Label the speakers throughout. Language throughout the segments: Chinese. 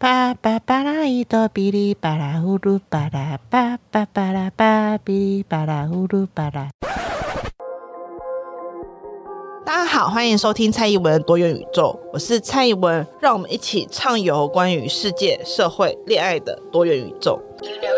Speaker 1: 巴巴巴拉伊哆哔哩巴拉呼噜巴拉巴巴巴拉巴哔哩巴拉呼噜巴拉。大家好，欢迎收听蔡宜文多元宇宙，我是蔡宜文，让我们一起畅游关于世界、社会、恋爱的多元宇宙。You know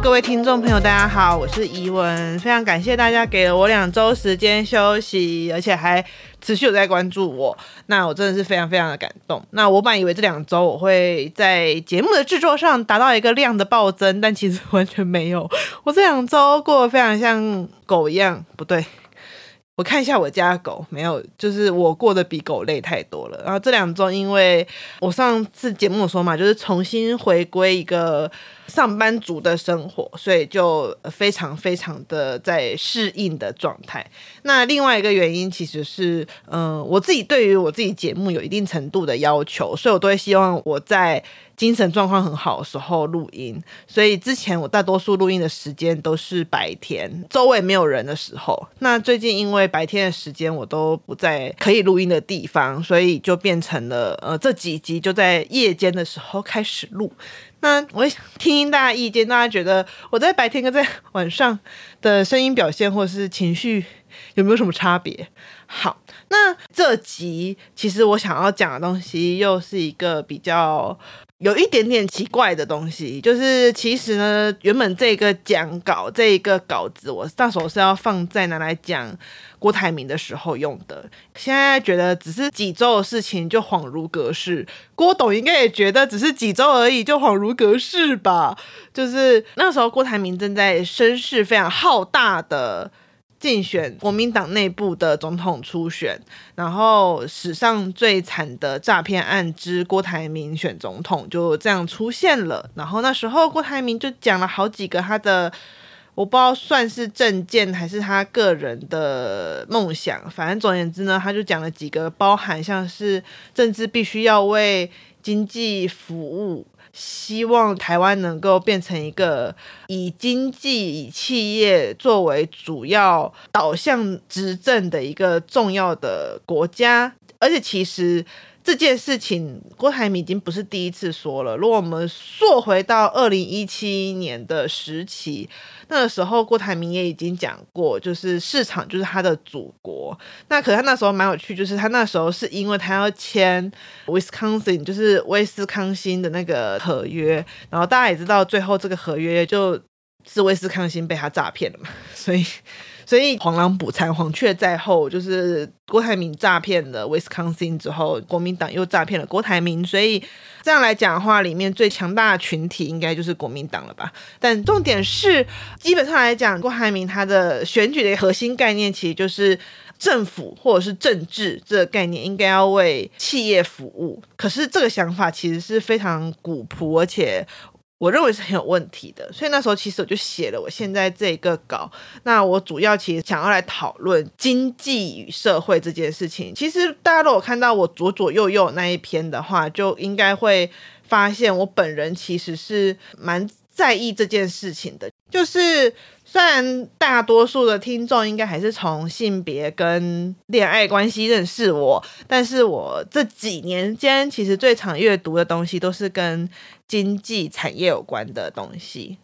Speaker 1: 各位听众朋友，大家好，我是怡文，非常感谢大家给了我两周时间休息，而且还持续有在关注我，那我真的是非常非常的感动。那我本以为这两周我会在节目的制作上达到一个量的暴增，但其实完全没有，我这两周过得非常像狗一样，不对。我看一下我家狗，没有，就是我过得比狗累太多了。然后这两周，因为我上次节目说嘛，就是重新回归一个上班族的生活，所以就非常非常的在适应的状态。那另外一个原因，其实是，嗯、我自己对于我自己节目有一定程度的要求，所以我都会希望我在。精神状况很好的时候录音，所以之前我大多数录音的时间都是白天，周围没有人的时候。那最近因为白天的时间我都不在可以录音的地方，所以就变成了呃这几集就在夜间的时候开始录。那我也想听听大家意见，大家觉得我在白天跟在晚上的声音表现或是情绪有没有什么差别？好，那这集其实我想要讲的东西又是一个比较。有一点点奇怪的东西，就是其实呢，原本这个讲稿这一个稿子，我到时候是要放在拿来讲郭台铭的时候用的。现在觉得只是几周的事情就恍如隔世，郭董应该也觉得只是几周而已就恍如隔世吧？就是那时候郭台铭正在声势非常浩大的。竞选国民党内部的总统初选，然后史上最惨的诈骗案之郭台铭选总统就这样出现了。然后那时候郭台铭就讲了好几个他的，我不知道算是政见还是他个人的梦想，反正总而言之呢，他就讲了几个包含像是政治必须要为经济服务。希望台湾能够变成一个以经济、以企业作为主要导向执政的一个重要的国家，而且其实。这件事情，郭台铭已经不是第一次说了。如果我们溯回到二零一七年的时期，那个时候郭台铭也已经讲过，就是市场就是他的祖国。那可是他那时候蛮有趣，就是他那时候是因为他要签 Wisconsin，就是威斯康星的那个合约，然后大家也知道，最后这个合约就是威斯康星被他诈骗了嘛，所以。所以黄狼捕蝉，黄雀在后，就是郭台铭诈骗了威斯康星之后，国民党又诈骗了郭台铭。所以这样来讲的话，里面最强大的群体应该就是国民党了吧？但重点是，基本上来讲，郭台铭他的选举的核心概念，其实就是政府或者是政治这个概念应该要为企业服务。可是这个想法其实是非常古朴，而且。我认为是很有问题的，所以那时候其实我就写了我现在这个稿。那我主要其实想要来讨论经济与社会这件事情。其实大家如果看到我左左右右那一篇的话，就应该会发现我本人其实是蛮在意这件事情的。就是虽然大多数的听众应该还是从性别跟恋爱关系认识我，但是我这几年间其实最常阅读的东西都是跟经济产业有关的东西，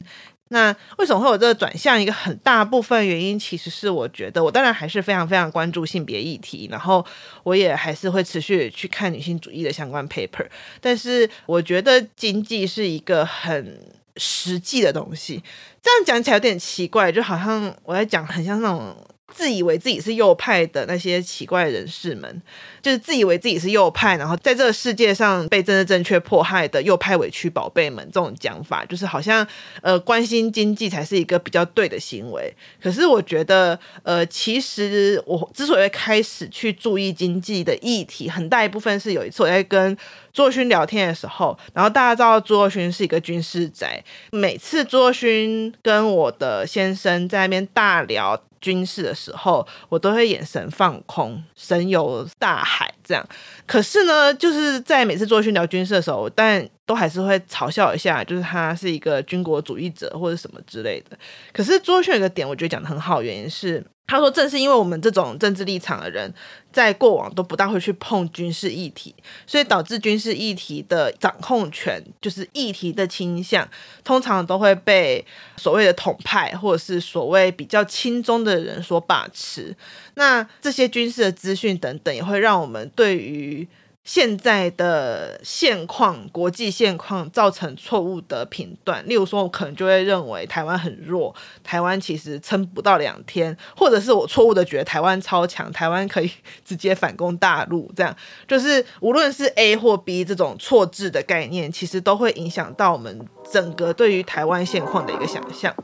Speaker 1: 那为什么会有这个转向？一个很大部分原因，其实是我觉得我当然还是非常非常关注性别议题，然后我也还是会持续去看女性主义的相关 paper。但是我觉得经济是一个很实际的东西，这样讲起来有点奇怪，就好像我在讲很像那种。自以为自己是右派的那些奇怪人士们，就是自以为自己是右派，然后在这个世界上被政治正确迫害的右派委屈宝贝们，这种讲法就是好像呃关心经济才是一个比较对的行为。可是我觉得呃，其实我之所以开始去注意经济的议题，很大一部分是有一次我在跟朱若勋聊天的时候，然后大家知道朱若勋是一个军事宅，每次朱若勋跟我的先生在那边大聊。军事的时候，我都会眼神放空，神游大海这样。可是呢，就是在每次做训聊军事的时候，但都还是会嘲笑一下，就是他是一个军国主义者或者什么之类的。可是作训有个点，我觉得讲得很好，原因是。他说：“正是因为我们这种政治立场的人，在过往都不大会去碰军事议题，所以导致军事议题的掌控权，就是议题的倾向，通常都会被所谓的统派或者是所谓比较亲中的人所把持。那这些军事的资讯等等，也会让我们对于。”现在的现况，国际现况造成错误的评断，例如说，我可能就会认为台湾很弱，台湾其实撑不到两天，或者是我错误的觉得台湾超强，台湾可以直接反攻大陆，这样就是无论是 A 或 B 这种错置的概念，其实都会影响到我们整个对于台湾现况的一个想象。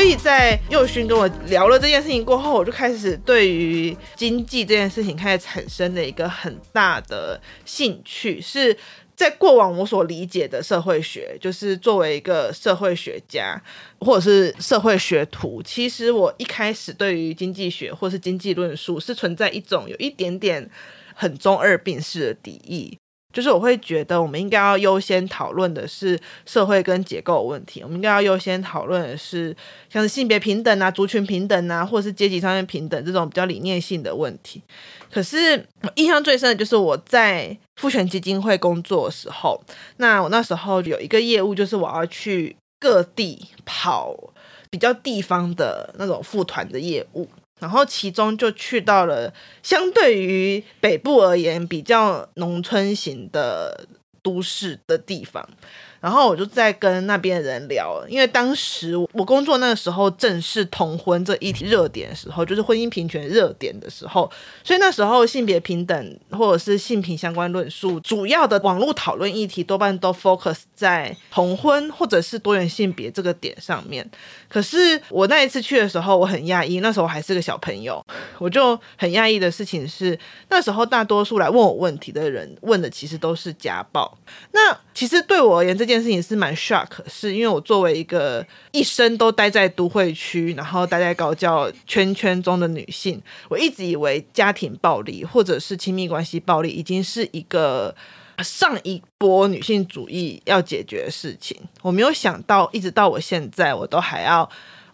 Speaker 1: 所以在佑勋跟我聊了这件事情过后，我就开始对于经济这件事情开始产生了一个很大的兴趣。是在过往我所理解的社会学，就是作为一个社会学家或者是社会学徒，其实我一开始对于经济学或是经济论述是存在一种有一点点很中二病式的敌意。就是我会觉得，我们应该要优先讨论的是社会跟结构问题，我们应该要优先讨论的是像是性别平等啊、族群平等啊，或者是阶级上面平等这种比较理念性的问题。可是印象最深的就是我在父权基金会工作的时候，那我那时候有一个业务，就是我要去各地跑比较地方的那种副团的业务。然后其中就去到了相对于北部而言比较农村型的都市的地方。然后我就在跟那边的人聊，因为当时我工作那个时候正是同婚这议题热点的时候，就是婚姻平权热点的时候，所以那时候性别平等或者是性平相关论述，主要的网络讨论议题多半都 focus 在同婚或者是多元性别这个点上面。可是我那一次去的时候，我很讶异，那时候我还是个小朋友，我就很讶异的事情是，那时候大多数来问我问题的人问的其实都是家暴。那其实对我而言，这件事情是蛮 shock，是因为我作为一个一生都待在都会区，然后待在高教圈圈中的女性，我一直以为家庭暴力或者是亲密关系暴力已经是一个上一波女性主义要解决的事情。我没有想到，一直到我现在，我都还要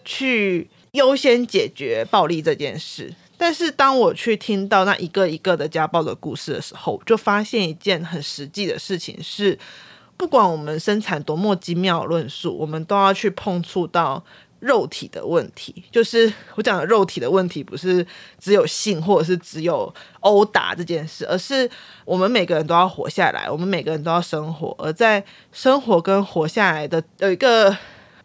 Speaker 1: 去优先解决暴力这件事。但是当我去听到那一个一个的家暴的故事的时候，就发现一件很实际的事情是，不管我们生产多么精妙的论述，我们都要去碰触到肉体的问题。就是我讲的肉体的问题，不是只有性或者是只有殴打这件事，而是我们每个人都要活下来，我们每个人都要生活，而在生活跟活下来的有一个。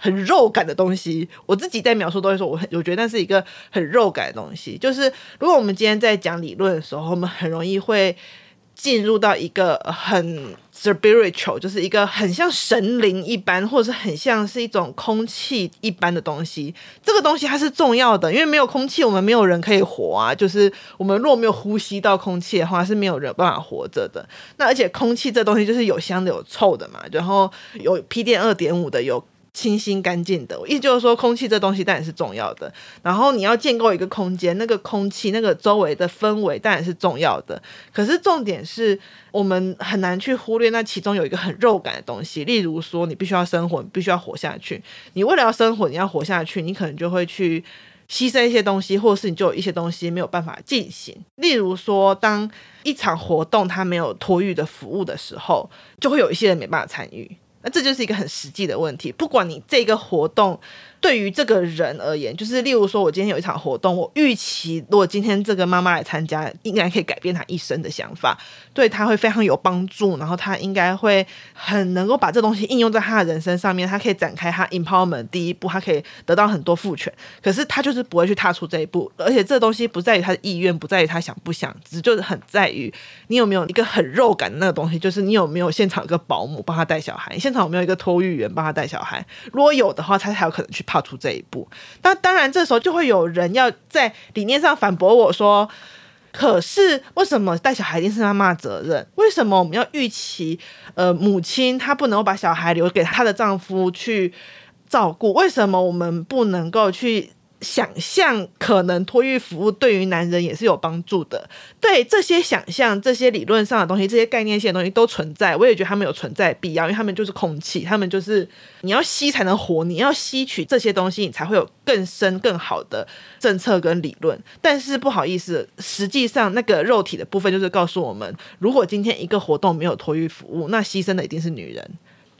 Speaker 1: 很肉感的东西，我自己在描述都会说，我很我觉得那是一个很肉感的东西。就是如果我们今天在讲理论的时候，我们很容易会进入到一个很 spiritual，就是一个很像神灵一般，或者是很像是一种空气一般的东西。这个东西它是重要的，因为没有空气，我们没有人可以活啊。就是我们如果没有呼吸到空气的话，是没有人办法活着的。那而且空气这东西就是有香的有臭的嘛，然后有 PM 二点五的有。清新干净的，我意思就是说，空气这东西当然是重要的。然后你要建构一个空间，那个空气、那个周围的氛围当然是重要的。可是重点是我们很难去忽略那其中有一个很肉感的东西。例如说，你必须要生活，你必须要活下去。你为了要生活，你要活下去，你可能就会去牺牲一些东西，或者是你就有一些东西没有办法进行。例如说，当一场活动它没有托育的服务的时候，就会有一些人没办法参与。那这就是一个很实际的问题。不管你这个活动对于这个人而言，就是例如说，我今天有一场活动，我预期如果今天这个妈妈来参加，应该可以改变她一生的想法，对她会非常有帮助。然后她应该会很能够把这东西应用在她的人生上面，她可以展开她 empowerment 第一步，她可以得到很多赋权。可是她就是不会去踏出这一步，而且这东西不在于她的意愿，不在于她想不想，只就是很在于你有没有一个很肉感的那个东西，就是你有没有现场一个保姆帮她带小孩，现场有没有一个托育员帮她带小孩。如果有的话，她才有可能去。踏出这一步，那当然，这时候就会有人要在理念上反驳我说：“可是为什么带小孩一定是妈妈责任？为什么我们要预期呃母亲她不能够把小孩留给她的丈夫去照顾？为什么我们不能够去？想象可能托育服务对于男人也是有帮助的，对这些想象、这些理论上的东西、这些概念性的东西都存在，我也觉得他们有存在必要，因为他们就是空气，他们就是你要吸才能活，你要吸取这些东西，你才会有更深、更好的政策跟理论。但是不好意思，实际上那个肉体的部分就是告诉我们，如果今天一个活动没有托育服务，那牺牲的一定是女人。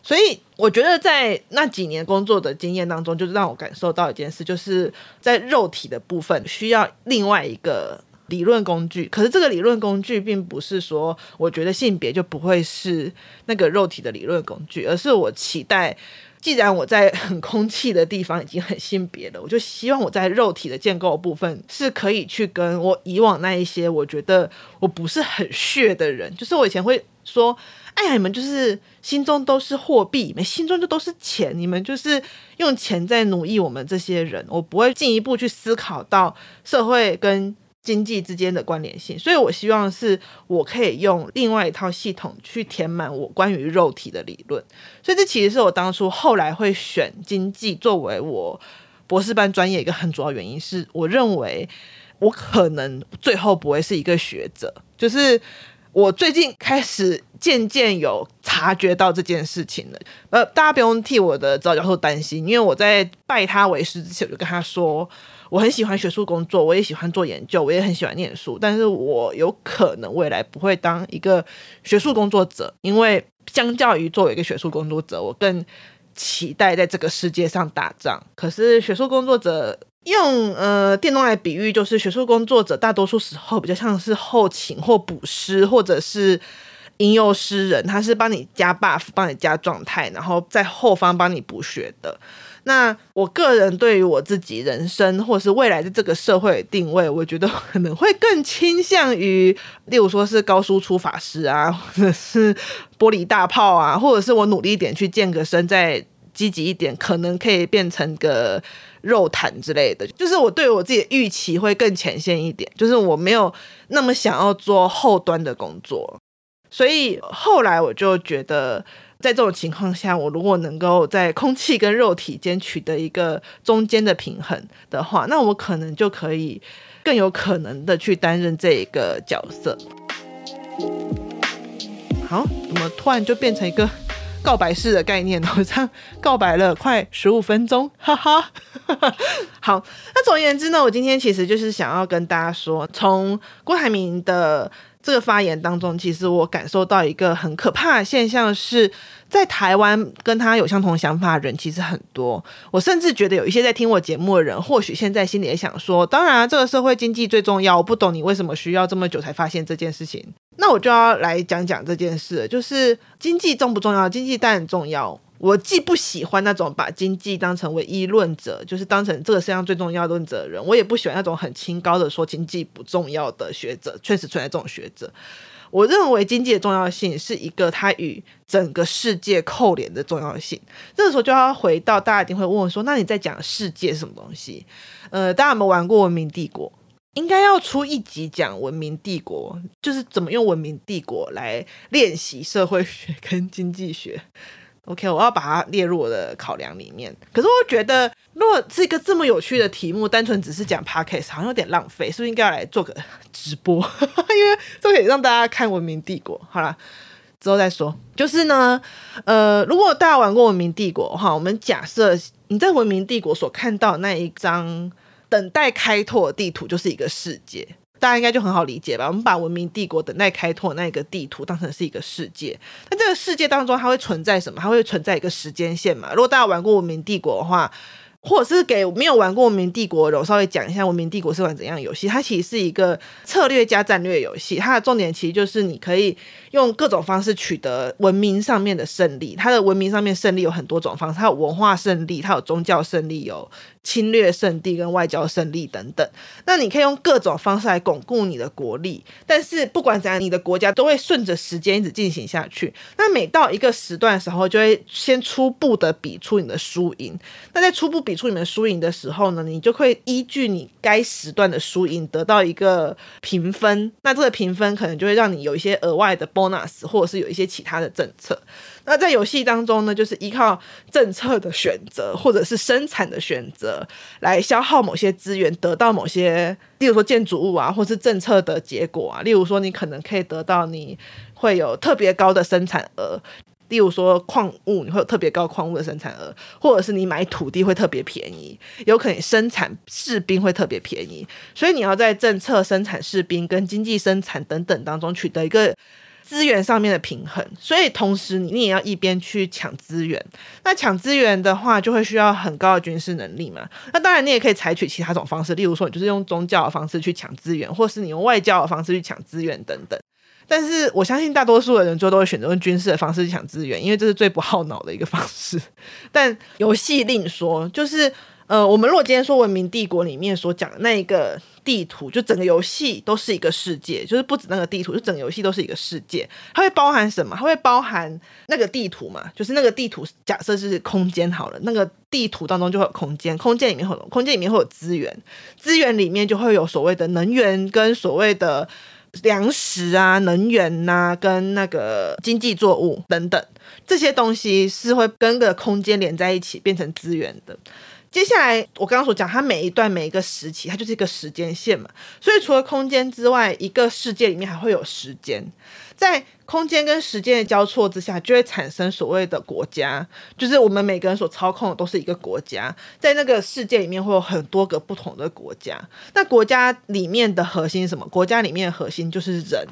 Speaker 1: 所以我觉得在那几年工作的经验当中，就是让我感受到一件事，就是在肉体的部分需要另外一个理论工具。可是这个理论工具并不是说我觉得性别就不会是那个肉体的理论工具，而是我期待，既然我在很空气的地方已经很性别了，我就希望我在肉体的建构部分是可以去跟我以往那一些我觉得我不是很血的人，就是我以前会说。哎呀，你们就是心中都是货币，你们心中就都是钱，你们就是用钱在奴役我们这些人。我不会进一步去思考到社会跟经济之间的关联性，所以我希望是我可以用另外一套系统去填满我关于肉体的理论。所以这其实是我当初后来会选经济作为我博士班专业一个很主要原因，是我认为我可能最后不会是一个学者，就是。我最近开始渐渐有察觉到这件事情了，呃，大家不用替我的指导教授担心，因为我在拜他为师之前，我就跟他说，我很喜欢学术工作，我也喜欢做研究，我也很喜欢念书，但是我有可能未来不会当一个学术工作者，因为相较于作为一个学术工作者，我更期待在这个世界上打仗。可是学术工作者。用呃电动来比喻，就是学术工作者大多数时候比较像是后勤或补师，或者是引诱诗人，他是帮你加 buff，帮你加状态，然后在后方帮你补血的。那我个人对于我自己人生或是未来的这个社会定位，我觉得可能会更倾向于，例如说是高输出法师啊，或者是玻璃大炮啊，或者是我努力一点去健个身，再积极一点，可能可以变成个。肉坦之类的，就是我对我自己的预期会更浅显一点，就是我没有那么想要做后端的工作，所以后来我就觉得，在这种情况下，我如果能够在空气跟肉体间取得一个中间的平衡的话，那我可能就可以更有可能的去担任这一个角色。好，怎么突然就变成一个？告白式的概念，我这样告白了快十五分钟，哈哈。好，那总而言之呢，我今天其实就是想要跟大家说，从郭台铭的这个发言当中，其实我感受到一个很可怕的现象是。在台湾跟他有相同想法的人其实很多，我甚至觉得有一些在听我节目的人，或许现在心里也想说：当然，这个社会经济最重要。我不懂你为什么需要这么久才发现这件事情。那我就要来讲讲这件事，就是经济重不重要？经济当然重要。我既不喜欢那种把经济当成唯一论者，就是当成这个世界上最重要的论者的人，我也不喜欢那种很清高的说经济不重要的学者。确实存在这种学者。我认为经济的重要性是一个它与整个世界扣连的重要性。这个时候就要回到大家一定会问我说：“那你在讲世界是什么东西？”呃，大家有没有玩过《文明帝国》？应该要出一集讲《文明帝国》，就是怎么用《文明帝国》来练习社会学跟经济学。OK，我要把它列入我的考量里面。可是我觉得，如果是一个这么有趣的题目，单纯只是讲 Podcast，好像有点浪费，是不是应该要来做个直播？因为这可以让大家看《文明帝国》。好啦，之后再说。就是呢，呃，如果大家玩过《文明帝国》哈，我们假设你在《文明帝国》所看到那一张等待开拓的地图，就是一个世界。大家应该就很好理解吧？我们把文明帝国等待开拓那一个地图当成是一个世界，那这个世界当中它会存在什么？它会存在一个时间线嘛？如果大家玩过文明帝国的话。或者是给没有玩过《文明帝国》的，我稍微讲一下《文明帝国》是玩怎样的游戏。它其实是一个策略加战略游戏，它的重点其实就是你可以用各种方式取得文明上面的胜利。它的文明上面胜利有很多种方式，它有文化胜利，它有宗教胜利，有侵略胜利跟外交胜利等等。那你可以用各种方式来巩固你的国力，但是不管怎样，你的国家都会顺着时间一直进行下去。那每到一个时段的时候，就会先初步的比出你的输赢。那在初步比比出你们输赢的时候呢，你就会依据你该时段的输赢得到一个评分。那这个评分可能就会让你有一些额外的 bonus，或者是有一些其他的政策。那在游戏当中呢，就是依靠政策的选择或者是生产的选择来消耗某些资源，得到某些，例如说建筑物啊，或是政策的结果啊。例如说，你可能可以得到你会有特别高的生产额。例如说矿物，你会有特别高矿物的生产额，或者是你买土地会特别便宜，有可能生产士兵会特别便宜，所以你要在政策、生产士兵跟经济生产等等当中取得一个资源上面的平衡。所以同时你也要一边去抢资源，那抢资源的话就会需要很高的军事能力嘛。那当然你也可以采取其他种方式，例如说你就是用宗教的方式去抢资源，或是你用外交的方式去抢资源等等。但是我相信大多数的人最后都会选择用军事的方式去抢资源，因为这是最不耗脑的一个方式。但游戏另说，就是呃，我们如果今天说《文明帝国》里面所讲的那一个地图，就整个游戏都是一个世界，就是不止那个地图，就整个游戏都是一个世界。它会包含什么？它会包含那个地图嘛？就是那个地图假设是空间好了，那个地图当中就会有空间，空间里面会有空间里面会有资源，资源里面就会有所谓的能源跟所谓的。粮食啊、能源呐、啊，跟那个经济作物等等，这些东西是会跟个空间连在一起，变成资源的。接下来我刚刚所讲，它每一段每一个时期，它就是一个时间线嘛。所以除了空间之外，一个世界里面还会有时间。在空间跟时间的交错之下，就会产生所谓的国家，就是我们每个人所操控的都是一个国家。在那个世界里面，会有很多个不同的国家。那国家里面的核心是什么？国家里面的核心就是人。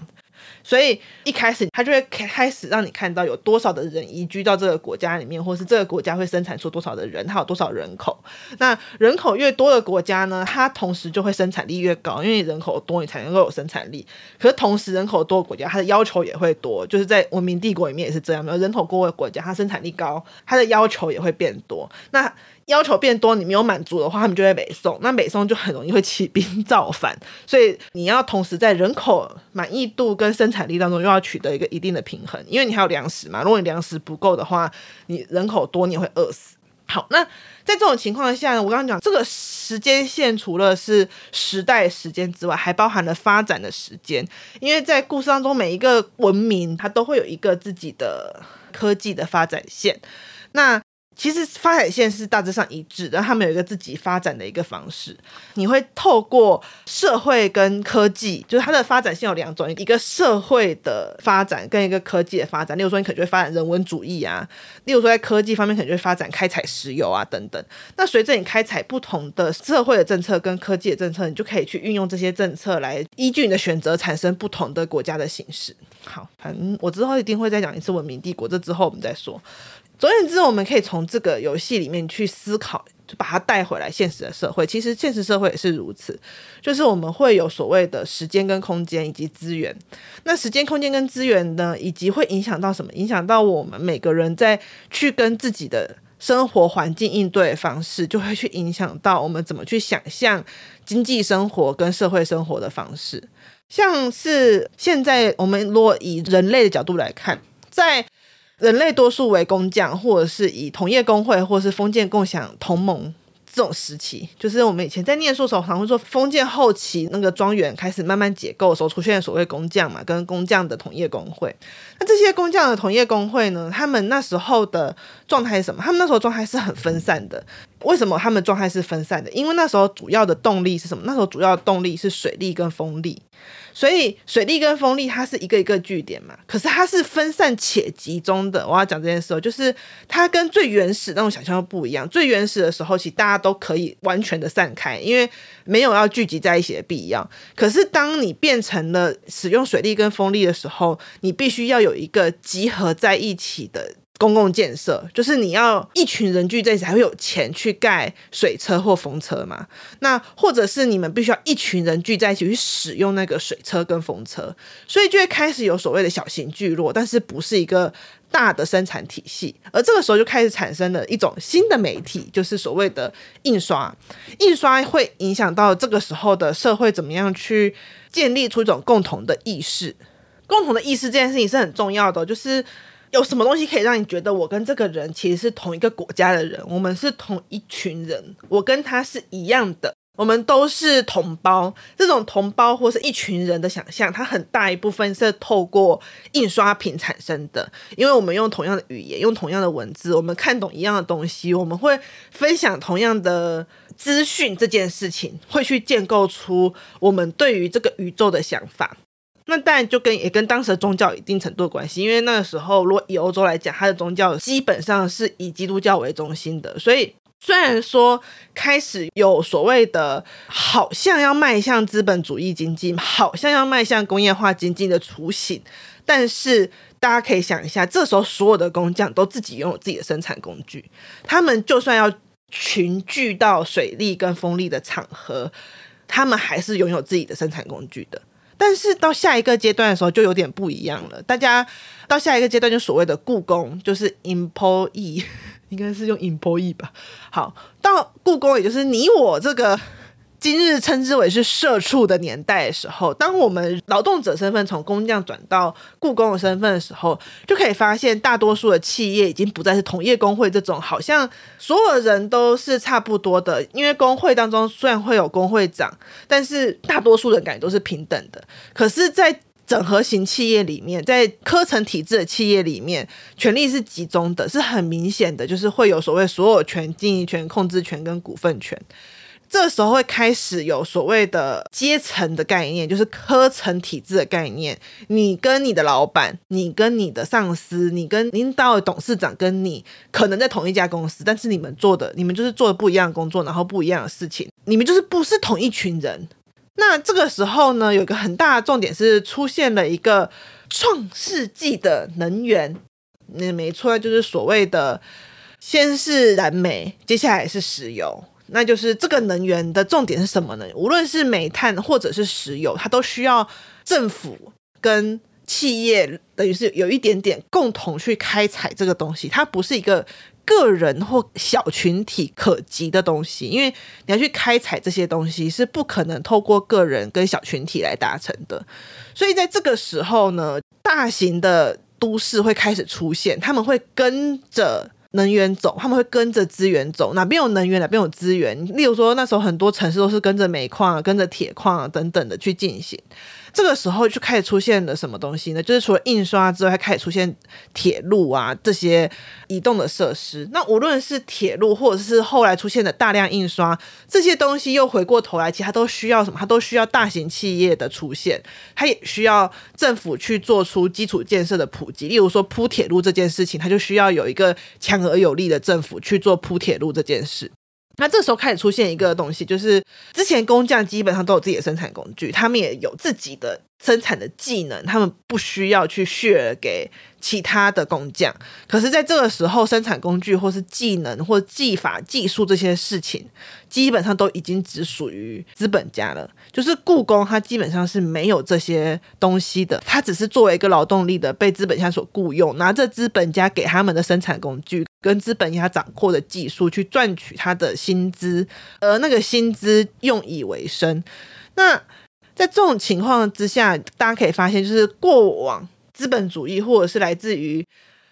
Speaker 1: 所以一开始，他就会开始让你看到有多少的人移居到这个国家里面，或是这个国家会生产出多少的人，它有多少人口。那人口越多的国家呢，它同时就会生产力越高，因为人口多，你才能够有生产力。可是同时，人口多的国家，它的要求也会多，就是在文明帝国里面也是这样，没有人口多的国家，它生产力高，它的要求也会变多。那要求变多，你没有满足的话，他们就会北宋。那北宋就很容易会起兵造反，所以你要同时在人口满意度跟生产力当中，又要取得一个一定的平衡，因为你还有粮食嘛。如果你粮食不够的话，你人口多，你也会饿死。好，那在这种情况下呢，我刚刚讲这个时间线除了是时代时间之外，还包含了发展的时间，因为在故事当中，每一个文明它都会有一个自己的科技的发展线。那其实发展线是大致上一致的，他们有一个自己发展的一个方式。你会透过社会跟科技，就是它的发展线有两种，一个社会的发展跟一个科技的发展。例如说，你可能就会发展人文主义啊；例如说，在科技方面可能就会发展开采石油啊等等。那随着你开采不同的社会的政策跟科技的政策，你就可以去运用这些政策来依据你的选择产生不同的国家的形式。好，反正我之后一定会再讲一次文明帝国，这之后我们再说。总而言之，我们可以从这个游戏里面去思考，就把它带回来现实的社会。其实现实社会也是如此，就是我们会有所谓的时间跟空间以及资源。那时间、空间跟资源呢，以及会影响到什么？影响到我们每个人在去跟自己的生活环境应对方式，就会去影响到我们怎么去想象经济生活跟社会生活的方式。像是现在我们如果以人类的角度来看，在人类多数为工匠，或者是以同业工会，或者是封建共享同盟这种时期，就是我们以前在念书的时候，常会说封建后期那个庄园开始慢慢解构的时候，出现所谓工匠嘛，跟工匠的同业工会。那这些工匠的同业公会呢，他们那时候的状态是什么？他们那时候状态是很分散的。为什么他们状态是分散的？因为那时候主要的动力是什么？那时候主要的动力是水力跟风力。所以水力跟风力它是一个一个据点嘛，可是它是分散且集中的。我要讲这件事，就是它跟最原始那种想象不一样。最原始的时候，其实大家都可以完全的散开，因为没有要聚集在一起的必要。可是当你变成了使用水力跟风力的时候，你必须要有一个集合在一起的。公共建设就是你要一群人聚在一起才会有钱去盖水车或风车嘛。那或者是你们必须要一群人聚在一起去使用那个水车跟风车，所以就会开始有所谓的小型聚落，但是不是一个大的生产体系。而这个时候就开始产生了一种新的媒体，就是所谓的印刷。印刷会影响到这个时候的社会怎么样去建立出一种共同的意识。共同的意识这件事情是很重要的，就是。有什么东西可以让你觉得我跟这个人其实是同一个国家的人？我们是同一群人，我跟他是一样的，我们都是同胞，这种同胞或是一群人的想象，它很大一部分是透过印刷品产生的。因为我们用同样的语言，用同样的文字，我们看懂一样的东西，我们会分享同样的资讯，这件事情会去建构出我们对于这个宇宙的想法。那当然就跟也跟当时的宗教有一定程度的关系，因为那个时候，如果以欧洲来讲，它的宗教基本上是以基督教为中心的，所以。虽然说开始有所谓的，好像要迈向资本主义经济，好像要迈向工业化经济的雏形，但是大家可以想一下，这时候所有的工匠都自己拥有自己的生产工具，他们就算要群聚到水力跟风力的场合，他们还是拥有自己的生产工具的。但是到下一个阶段的时候，就有点不一样了。大家到下一个阶段，就所谓的故宫，就是 employee。应该是用 employee 吧。好，到故宫，也就是你我这个今日称之为是社畜的年代的时候，当我们劳动者身份从工匠转到雇工的身份的时候，就可以发现，大多数的企业已经不再是同业工会这种，好像所有人都是差不多的。因为工会当中虽然会有工会长，但是大多数人感觉都是平等的。可是，在整合型企业里面，在科层体制的企业里面，权力是集中的，是很明显的，就是会有所谓所有权、经营权、控制权跟股份权。这时候会开始有所谓的阶层的概念，就是科层体制的概念。你跟你的老板，你跟你的上司，你跟领导的董事长，跟你可能在同一家公司，但是你们做的，你们就是做的不一样的工作，然后不一样的事情，你们就是不是同一群人。那这个时候呢，有一个很大的重点是出现了一个创世纪的能源，那没错，就是所谓的先是燃煤，接下来是石油。那就是这个能源的重点是什么呢？无论是煤炭或者是石油，它都需要政府跟企业，等于是有一点点共同去开采这个东西，它不是一个。个人或小群体可及的东西，因为你要去开采这些东西是不可能透过个人跟小群体来达成的。所以在这个时候呢，大型的都市会开始出现，他们会跟着能源走，他们会跟着资源走，哪边有能源哪边有资源。例如说，那时候很多城市都是跟着煤矿、跟着铁矿等等的去进行。这个时候就开始出现了什么东西呢？就是除了印刷之外，还开始出现铁路啊这些移动的设施。那无论是铁路，或者是后来出现的大量印刷这些东西，又回过头来，其实它都需要什么？它都需要大型企业的出现，它也需要政府去做出基础建设的普及。例如说铺铁路这件事情，它就需要有一个强而有力的政府去做铺铁路这件事。那这时候开始出现一个东西，就是之前工匠基本上都有自己的生产工具，他们也有自己的生产的技能，他们不需要去 share 给其他的工匠。可是，在这个时候，生产工具或是技能或技法、技术这些事情，基本上都已经只属于资本家了。就是雇工，他基本上是没有这些东西的，他只是作为一个劳动力的被资本家所雇佣，拿着资本家给他们的生产工具跟资本家掌握的技术去赚取他的薪资，而那个薪资用以为生。那在这种情况之下，大家可以发现，就是过往资本主义或者是来自于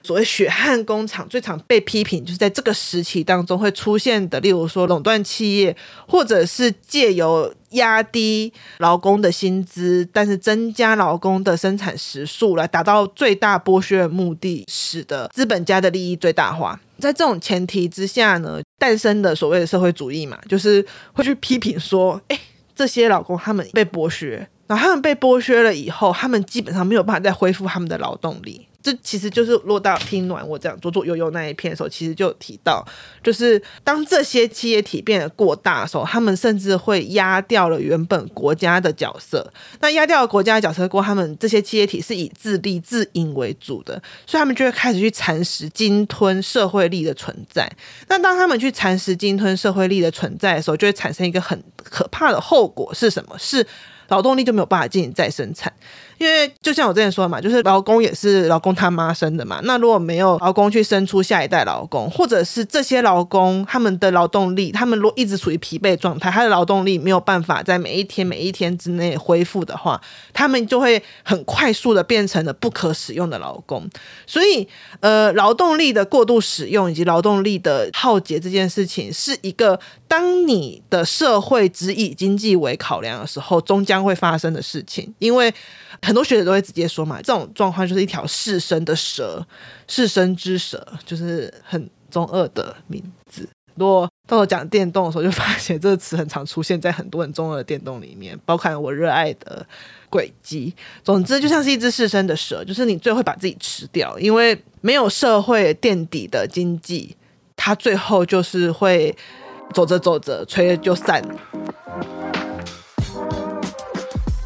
Speaker 1: 所谓血汗工厂最常被批评，就是在这个时期当中会出现的，例如说垄断企业，或者是借由压低劳工的薪资，但是增加劳工的生产时数来达到最大剥削的目的，使得资本家的利益最大化。在这种前提之下呢，诞生的所谓的社会主义嘛，就是会去批评说，哎。这些劳工他们被剥削，然后他们被剥削了以后，他们基本上没有办法再恢复他们的劳动力。这其实就是落到听暖我这样左左右右那一片的时候，其实就提到，就是当这些企业体变得过大的时候，他们甚至会压掉了原本国家的角色。那压掉了国家的角色过后，他们这些企业体是以自立自营为主的，所以他们就会开始去蚕食、鲸吞社会力的存在。那当他们去蚕食、鲸吞社会力的存在的时候，就会产生一个很可怕的后果是什么？是劳动力就没有办法进行再生产。因为就像我之前说的嘛，就是劳工也是劳工他妈生的嘛。那如果没有劳工去生出下一代劳工，或者是这些劳工他们的劳动力，他们如果一直处于疲惫状态，他的劳动力没有办法在每一天每一天之内恢复的话，他们就会很快速的变成了不可使用的劳工。所以，呃，劳动力的过度使用以及劳动力的耗竭这件事情，是一个当你的社会只以经济为考量的时候，终将会发生的事情。因为很多学者都会直接说嘛，这种状况就是一条逝生的蛇，逝生之蛇，就是很中二的名字。如果当我讲电动的时候，就发现这个词很常出现在很多很中二的电动里面，包括我热爱的轨迹。总之，就像是一只逝生的蛇，就是你最后会把自己吃掉，因为没有社会垫底的经济，它最后就是会走着走着，吹了就散。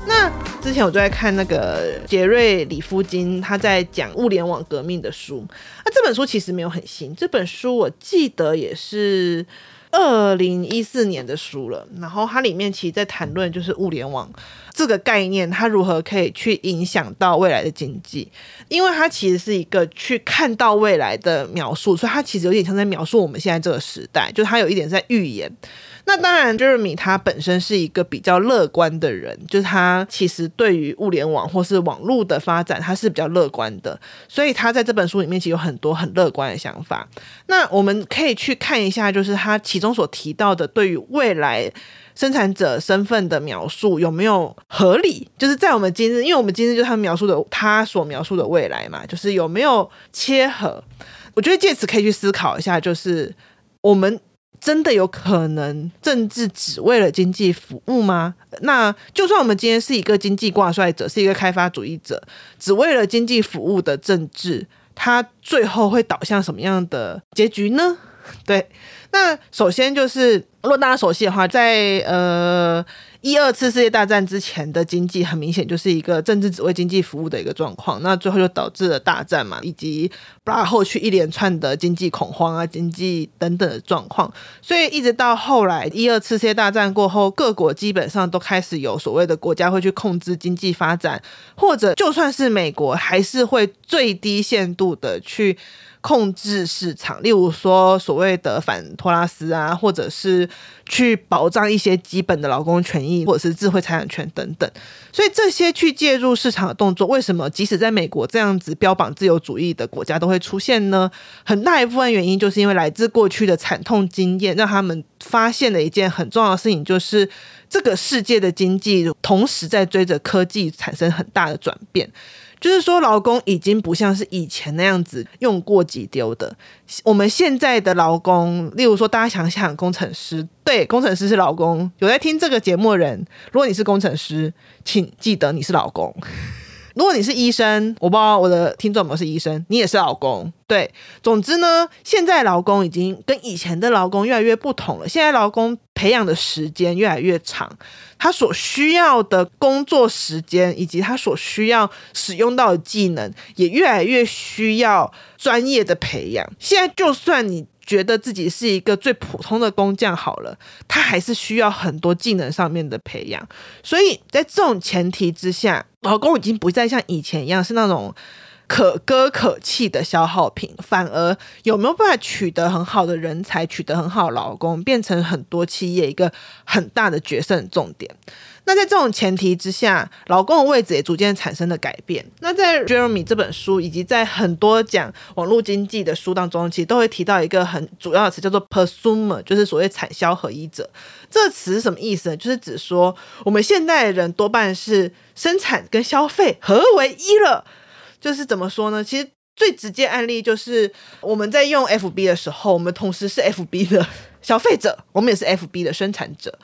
Speaker 1: 那之前我就在看那个杰瑞里夫金他在讲物联网革命的书，那这本书其实没有很新，这本书我记得也是二零一四年的书了。然后它里面其实在谈论就是物联网这个概念，它如何可以去影响到未来的经济，因为它其实是一个去看到未来的描述，所以它其实有点像在描述我们现在这个时代，就它有一点在预言。那当然，Jeremy 他本身是一个比较乐观的人，就是他其实对于物联网或是网络的发展，他是比较乐观的，所以他在这本书里面其实有很多很乐观的想法。那我们可以去看一下，就是他其中所提到的对于未来生产者身份的描述有没有合理？就是在我们今日，因为我们今日就是他描述的他所描述的未来嘛，就是有没有切合？我觉得借此可以去思考一下，就是我们。真的有可能政治只为了经济服务吗？那就算我们今天是一个经济挂帅者，是一个开发主义者，只为了经济服务的政治，它最后会导向什么样的结局呢？对，那首先就是，如果大家熟悉的话，在呃。一二次世界大战之前的经济很明显就是一个政治只为经济服务的一个状况，那最后就导致了大战嘛，以及包括后续一连串的经济恐慌啊、经济等等的状况。所以一直到后来一二次世界大战过后，各国基本上都开始有所谓的国家会去控制经济发展，或者就算是美国，还是会最低限度的去。控制市场，例如说所谓的反托拉斯啊，或者是去保障一些基本的劳工权益，或者是智慧财产权等等。所以这些去介入市场的动作，为什么即使在美国这样子标榜自由主义的国家都会出现呢？很大一部分原因就是因为来自过去的惨痛经验，让他们发现了一件很重要的事情，就是这个世界的经济同时在追着科技产生很大的转变。就是说，劳工已经不像是以前那样子用过即丢的。我们现在的劳工，例如说，大家想想，工程师，对，工程师是劳工。有在听这个节目的人，如果你是工程师，请记得你是劳工。如果你是医生，我不知道我的听众有没有是医生，你也是老公。对，总之呢，现在劳工已经跟以前的劳工越来越不同了。现在劳工培养的时间越来越长，他所需要的工作时间以及他所需要使用到的技能也越来越需要专业的培养。现在就算你。觉得自己是一个最普通的工匠好了，他还是需要很多技能上面的培养。所以在这种前提之下，劳工已经不再像以前一样是那种可歌可泣的消耗品，反而有没有办法取得很好的人才，取得很好的劳工，变成很多企业一个很大的决胜重点。那在这种前提之下，老公的位置也逐渐产生了改变。那在 Jeremy 这本书，以及在很多讲网络经济的书当中，其实都会提到一个很主要的词，叫做 prosumer，就是所谓产销合一者。这词是什么意思呢？就是指说我们现代人多半是生产跟消费合为一了。就是怎么说呢？其实最直接案例就是我们在用 FB 的时候，我们同时是 FB 的。消费者，我们也是 FB 的生产者。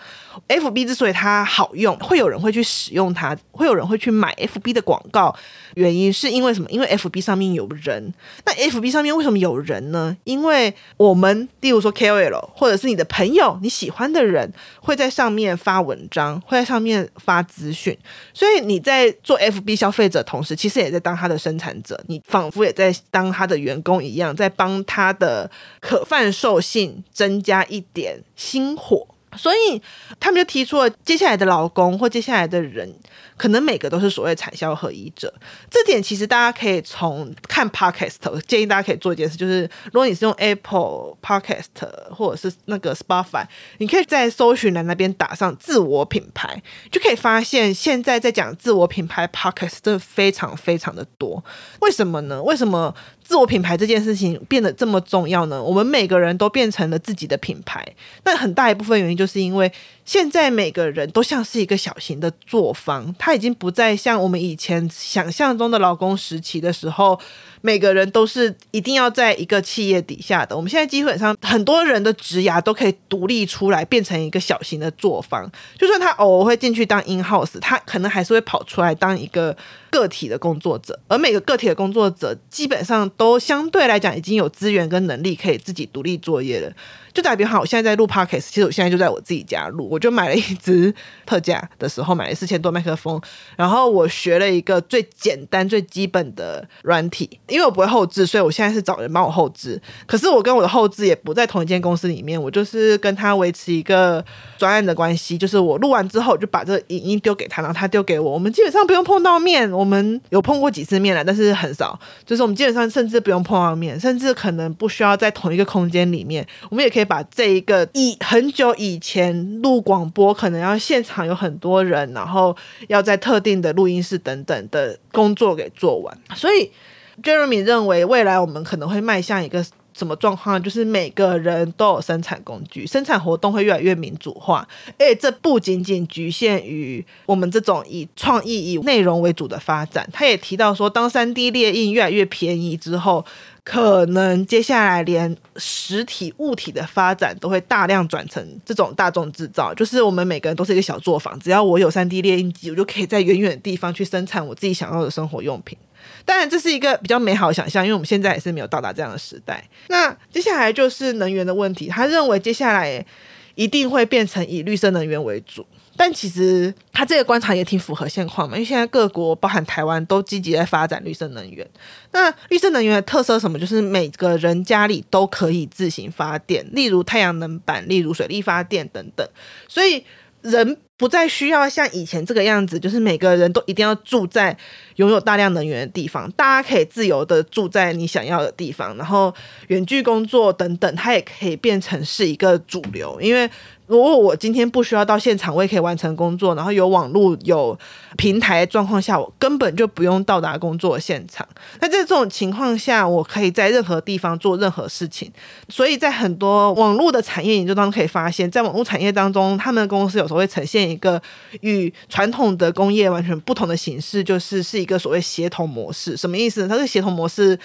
Speaker 1: FB 之所以它好用，会有人会去使用它，会有人会去买 FB 的广告，原因是因为什么？因为 FB 上面有人。那 FB 上面为什么有人呢？因为我们，例如说 KOL，或者是你的朋友，你喜欢的人，会在上面发文章，会在上面发资讯。所以你在做 FB 消费者同时，其实也在当他的生产者，你仿佛也在当他的员工一样，在帮他的可贩售性增加。一点星火，所以他们就提出了接下来的老公或接下来的人，可能每个都是所谓产销合一者。这点其实大家可以从看 Podcast，建议大家可以做一件事，就是如果你是用 Apple Podcast 或者是那个 Spotify，你可以在搜寻栏那边打上自我品牌，就可以发现现在在讲自我品牌 Podcast 真的非常非常的多。为什么呢？为什么？自我品牌这件事情变得这么重要呢？我们每个人都变成了自己的品牌，但很大一部分原因就是因为现在每个人都像是一个小型的作坊，他已经不再像我们以前想象中的劳工时期的时候。每个人都是一定要在一个企业底下的。我们现在基本上很多人的职涯都可以独立出来，变成一个小型的作坊。就算他偶尔会进去当 in house，他可能还是会跑出来当一个个体的工作者。而每个个体的工作者基本上都相对来讲已经有资源跟能力可以自己独立作业了。就打比方，我现在在录 podcast，其实我现在就在我自己家录，我就买了一支特价的时候买了四千多麦克风，然后我学了一个最简单最基本的软体，因为我不会后置，所以我现在是找人帮我后置。可是我跟我的后置也不在同一间公司里面，我就是跟他维持一个专案的关系，就是我录完之后就把这影音丢给他，然后他丢给我，我们基本上不用碰到面，我们有碰过几次面了，但是很少，就是我们基本上甚至不用碰到面，甚至可能不需要在同一个空间里面，我们也可以。把这一个以很久以前录广播，可能要现场有很多人，然后要在特定的录音室等等的工作给做完。所以，Jeremy 认为未来我们可能会迈向一个什么状况？就是每个人都有生产工具，生产活动会越来越民主化。而且这不仅仅局限于我们这种以创意、以内容为主的发展。他也提到说，当 3D 列印越来越便宜之后。可能接下来连实体物体的发展都会大量转成这种大众制造，就是我们每个人都是一个小作坊，只要我有 3D 列印机，我就可以在远远的地方去生产我自己想要的生活用品。当然，这是一个比较美好的想象，因为我们现在也是没有到达这样的时代。那接下来就是能源的问题，他认为接下来一定会变成以绿色能源为主。但其实他这个观察也挺符合现况嘛，因为现在各国包含台湾都积极在发展绿色能源。那绿色能源的特色什么？就是每个人家里都可以自行发电，例如太阳能板，例如水力发电等等。所以人不再需要像以前这个样子，就是每个人都一定要住在拥有大量能源的地方。大家可以自由的住在你想要的地方，然后远距工作等等，它也可以变成是一个主流，因为。如果我今天不需要到现场，我也可以完成工作，然后有网络、有平台状况下，我根本就不用到达工作现场。那在这种情况下，我可以在任何地方做任何事情。所以在很多网络的产业研究当中可以发现，在网络产业当中，他们的公司有时候会呈现一个与传统的工业完全不同的形式，就是是一个所谓协同模式。什么意思呢？它是协同模式。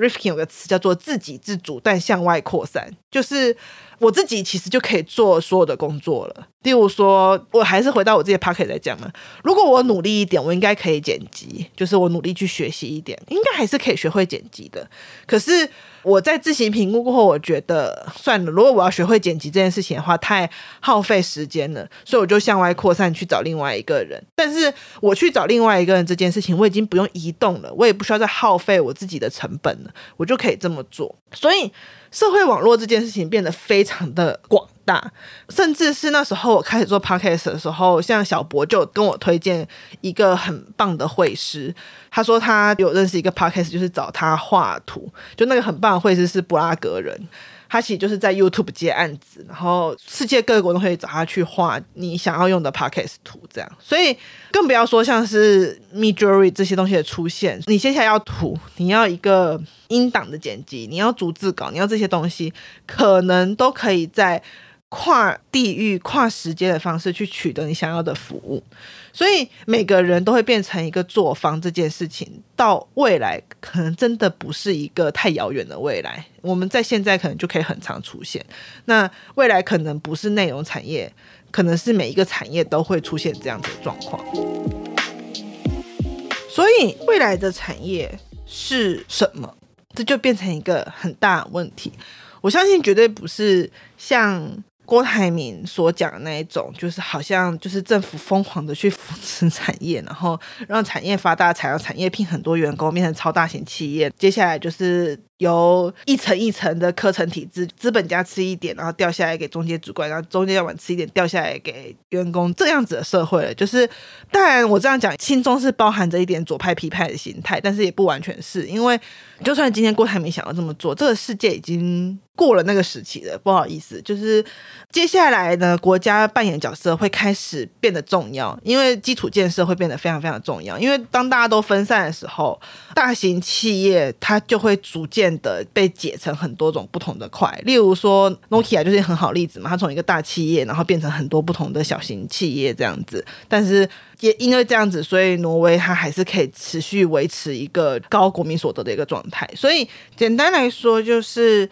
Speaker 1: Rifkin 有个词叫做“自给自足，但向外扩散”，就是我自己其实就可以做所有的工作了。例如说，我还是回到我自己 p o c k e t 来讲嘛，如果我努力一点，我应该可以剪辑，就是我努力去学习一点，应该还是可以学会剪辑的。可是我在自行评估过后，我觉得算了，如果我要学会剪辑这件事情的话，太耗费时间了，所以我就向外扩散去找另外一个人。但是我去找另外一个人这件事情，我已经不用移动了，我也不需要再耗费我自己的成本了。我就可以这么做，所以社会网络这件事情变得非常的广大，甚至是那时候我开始做 podcast 的时候，像小博就跟我推荐一个很棒的绘师，他说他有认识一个 podcast，就是找他画图，就那个很棒的绘师是布拉格人。他其实就是在 YouTube 接案子，然后世界各国都可以找他去画你想要用的 Podcast 图，这样。所以更不要说像是 Midjury 这些东西的出现，你接下来要图，你要一个音档的剪辑，你要逐字稿，你要这些东西，可能都可以在跨地域、跨时间的方式去取得你想要的服务。所以每个人都会变成一个作坊，这件事情到未来可能真的不是一个太遥远的未来。我们在现在可能就可以很常出现。那未来可能不是内容产业，可能是每一个产业都会出现这样子的状况。所以未来的产业是什么？这就变成一个很大问题。我相信绝对不是像。郭台铭所讲的那一种，就是好像就是政府疯狂的去扶持产业，然后让产业发大财，让产业聘很多员工，变成超大型企业。接下来就是由一层一层的科层体制，资本家吃一点，然后掉下来给中介主管，然后中介主管吃一点，掉下来给员工，这样子的社会了。就是当然我这样讲，心中是包含着一点左派批判的心态，但是也不完全是因为，就算今天郭台铭想要这么做，这个世界已经过了那个时期了。不好意思，就是接下来呢，国家扮演角色会开始变得重要，因为基础建设会变得非常非常重要。因为当大家都分散的时候，大型企业它就会逐渐的被解成很多种不同的块。例如说，Nokia 就是很好例子嘛，它从一个大企业，然后变成很多不同的小型企业这样子。但是也因为这样子，所以挪威它还是可以持续维持一个高国民所得的一个状态。所以简单来说，就是。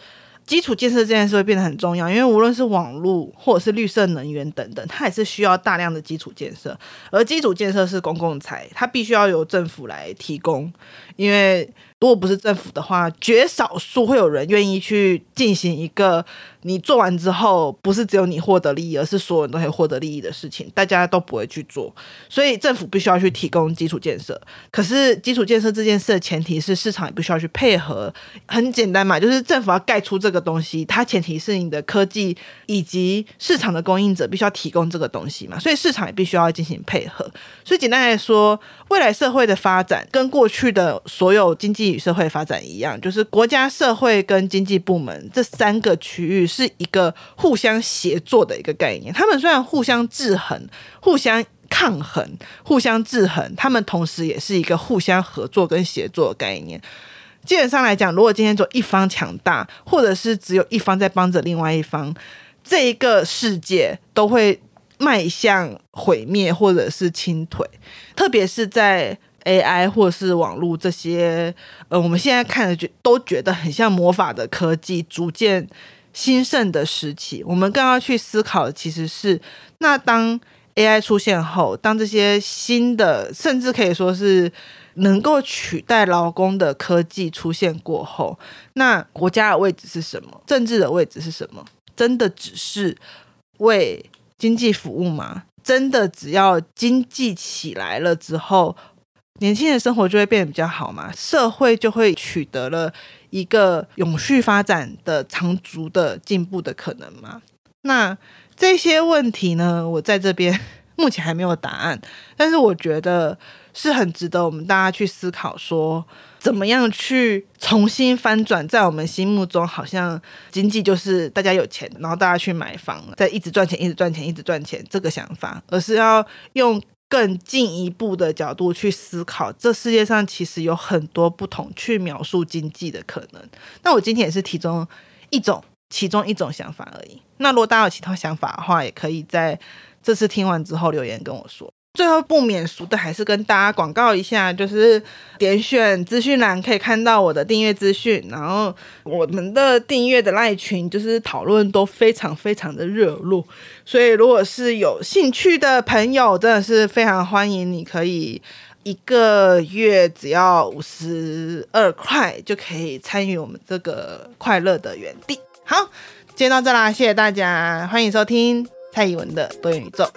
Speaker 1: 基础建设这件事会变得很重要，因为无论是网络或者是绿色能源等等，它也是需要大量的基础建设。而基础建设是公共财，它必须要由政府来提供，因为。如果不是政府的话，绝少数会有人愿意去进行一个你做完之后不是只有你获得利益，而是所有人都可以获得利益的事情，大家都不会去做。所以政府必须要去提供基础建设。可是基础建设这件事的前提是市场也必须要去配合。很简单嘛，就是政府要盖出这个东西，它前提是你的科技以及市场的供应者必须要提供这个东西嘛，所以市场也必须要进行配合。所以简单来说，未来社会的发展跟过去的所有经济与社会发展一样，就是国家、社会跟经济部门这三个区域是一个互相协作的一个概念。他们虽然互相制衡、互相抗衡、互相制衡，他们同时也是一个互相合作跟协作的概念。基本上来讲，如果今天做一方强大，或者是只有一方在帮着另外一方，这一个世界都会迈向毁灭或者是倾颓，特别是在。AI 或是网络这些，呃，我们现在看的觉都觉得很像魔法的科技，逐渐兴盛的时期。我们更要去思考的其实是，那当 AI 出现后，当这些新的，甚至可以说是能够取代劳工的科技出现过后，那国家的位置是什么？政治的位置是什么？真的只是为经济服务吗？真的只要经济起来了之后，年轻人生活就会变得比较好嘛，社会就会取得了一个永续发展的长足的进步的可能嘛。那这些问题呢，我在这边 目前还没有答案，但是我觉得是很值得我们大家去思考，说怎么样去重新翻转，在我们心目中好像经济就是大家有钱，然后大家去买房，再一直赚钱，一直赚钱，一直赚钱这个想法，而是要用。更进一步的角度去思考，这世界上其实有很多不同去描述经济的可能。那我今天也是其中一种，其中一种想法而已。那如果大家有其他想法的话，也可以在这次听完之后留言跟我说。最后不免俗的，还是跟大家广告一下，就是点选资讯栏可以看到我的订阅资讯，然后我们的订阅的赖群就是讨论都非常非常的热络，所以如果是有兴趣的朋友，真的是非常欢迎，你可以一个月只要五十二块就可以参与我们这个快乐的园地。好，今天到这啦，谢谢大家，欢迎收听蔡依文的多元宇宙。